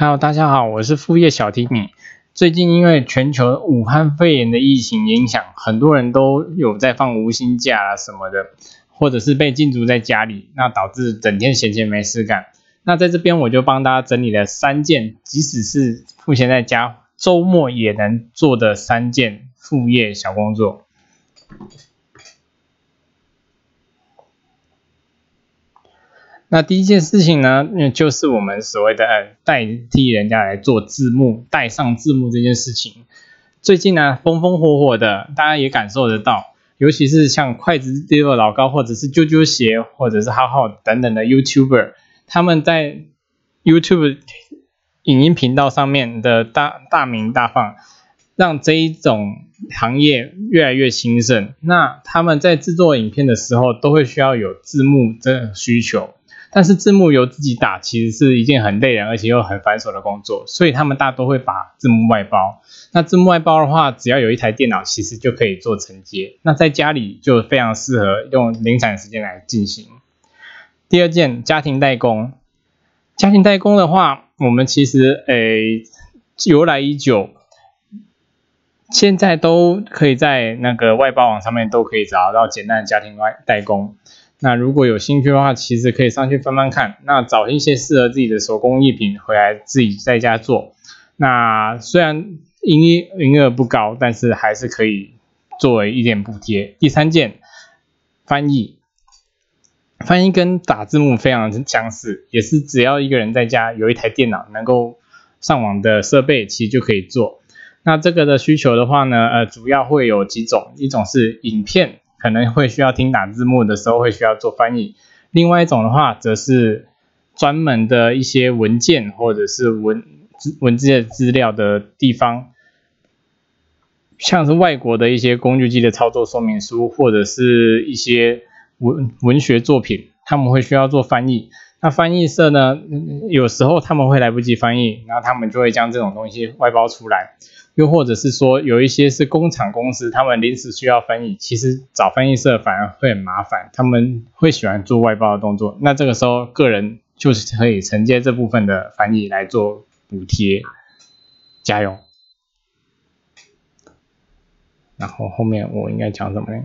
Hello，大家好，我是副业小提米。最近因为全球武汉肺炎的疫情影响，很多人都有在放无薪假啊什么的，或者是被禁足在家里，那导致整天闲闲没事干。那在这边我就帮大家整理了三件，即使是目前在家，周末也能做的三件副业小工作。那第一件事情呢，就是我们所谓的代替人家来做字幕，带上字幕这件事情，最近呢风风火火的，大家也感受得到，尤其是像筷子丢了老高，或者是啾啾鞋，或者是浩浩等等的 YouTuber，他们在 YouTube 影音频道上面的大大名大放，让这一种行业越来越兴盛。那他们在制作影片的时候，都会需要有字幕的需求。但是字幕由自己打，其实是一件很累人而且又很繁琐的工作，所以他们大多会把字幕外包。那字幕外包的话，只要有一台电脑，其实就可以做承接。那在家里就非常适合用零散时间来进行。第二件，家庭代工。家庭代工的话，我们其实诶由来已久，现在都可以在那个外包网上面都可以找到简单的家庭外代工。那如果有兴趣的话，其实可以上去翻翻看，那找一些适合自己的手工艺品回来自己在家做。那虽然营业营业额不高，但是还是可以作为一点补贴。第三件，翻译，翻译跟打字幕非常相似，也是只要一个人在家有一台电脑能够上网的设备，其实就可以做。那这个的需求的话呢，呃，主要会有几种，一种是影片。可能会需要听打字幕的时候会需要做翻译，另外一种的话则是专门的一些文件或者是文文字的资料的地方，像是外国的一些工具机的操作说明书或者是一些文文学作品，他们会需要做翻译。那翻译社呢，有时候他们会来不及翻译，然后他们就会将这种东西外包出来。又或者是说，有一些是工厂公司，他们临时需要翻译，其实找翻译社反而会很麻烦，他们会喜欢做外包的动作。那这个时候，个人就是可以承接这部分的翻译来做补贴。加油！然后后面我应该讲什么呢？